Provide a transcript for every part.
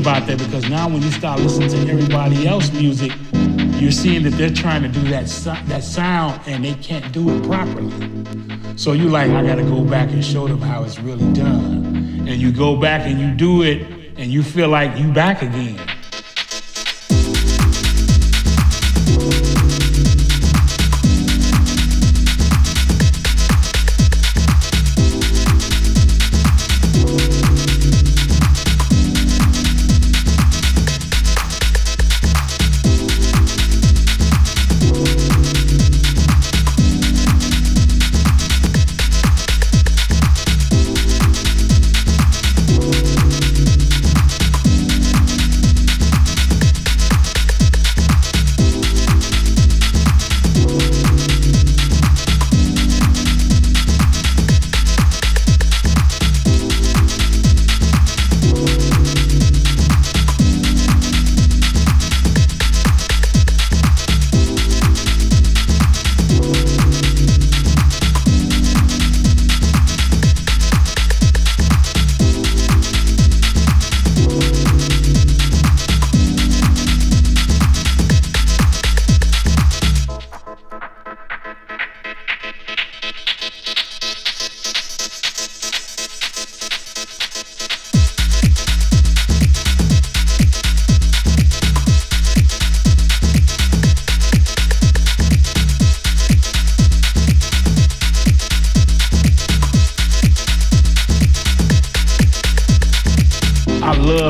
about that because now when you start listening to everybody else's music, you're seeing that they're trying to do that that sound and they can't do it properly. So you're like, I gotta go back and show them how it's really done. And you go back and you do it and you feel like you back again.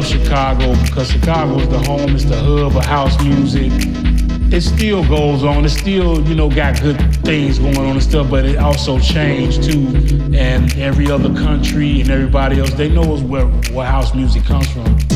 Chicago because Chicago is the home, it's the hub of house music. It still goes on. It still, you know, got good things going on and stuff, but it also changed too. And every other country and everybody else, they know where, where house music comes from.